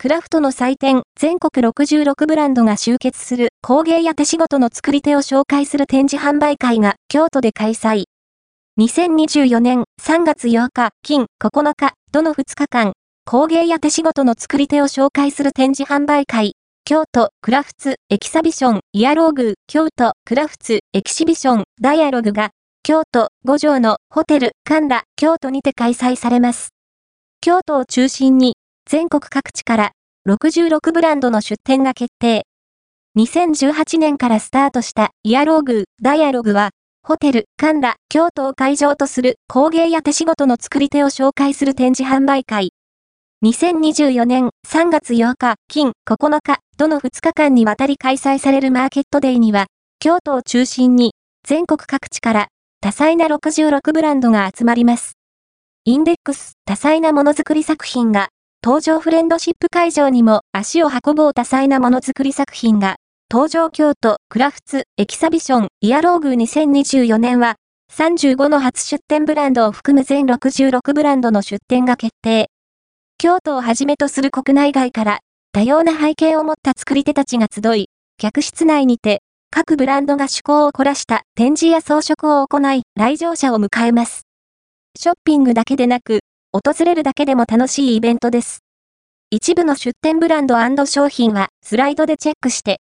クラフトの祭典、全国66ブランドが集結する工芸や手仕事の作り手を紹介する展示販売会が京都で開催。2024年3月8日、金9日、どの2日間、工芸や手仕事の作り手を紹介する展示販売会、京都クラフツエキサビションイアローグ京都クラフツエキシビションダイアログが京都五条のホテルカンラ京都にて開催されます。京都を中心に全国各地から66ブランドの出展が決定。2018年からスタートしたイアローグダイアログはホテルカンラ京都を会場とする工芸や手仕事の作り手を紹介する展示販売会。2024年3月8日、金9日、どの2日間にわたり開催されるマーケットデーには、京都を中心に全国各地から多彩な66ブランドが集まります。インデックス多彩なものづくり作品が、登場フレンドシップ会場にも足を運ぼう多彩なものづくり作品が、登場京都クラフツエキサビションイアローグ2024年は、35の初出展ブランドを含む全66ブランドの出展が決定。京都をはじめとする国内外から多様な背景を持った作り手たちが集い、客室内にて各ブランドが趣向を凝らした展示や装飾を行い、来場者を迎えます。ショッピングだけでなく、訪れるだけでも楽しいイベントです。一部の出店ブランド商品はスライドでチェックして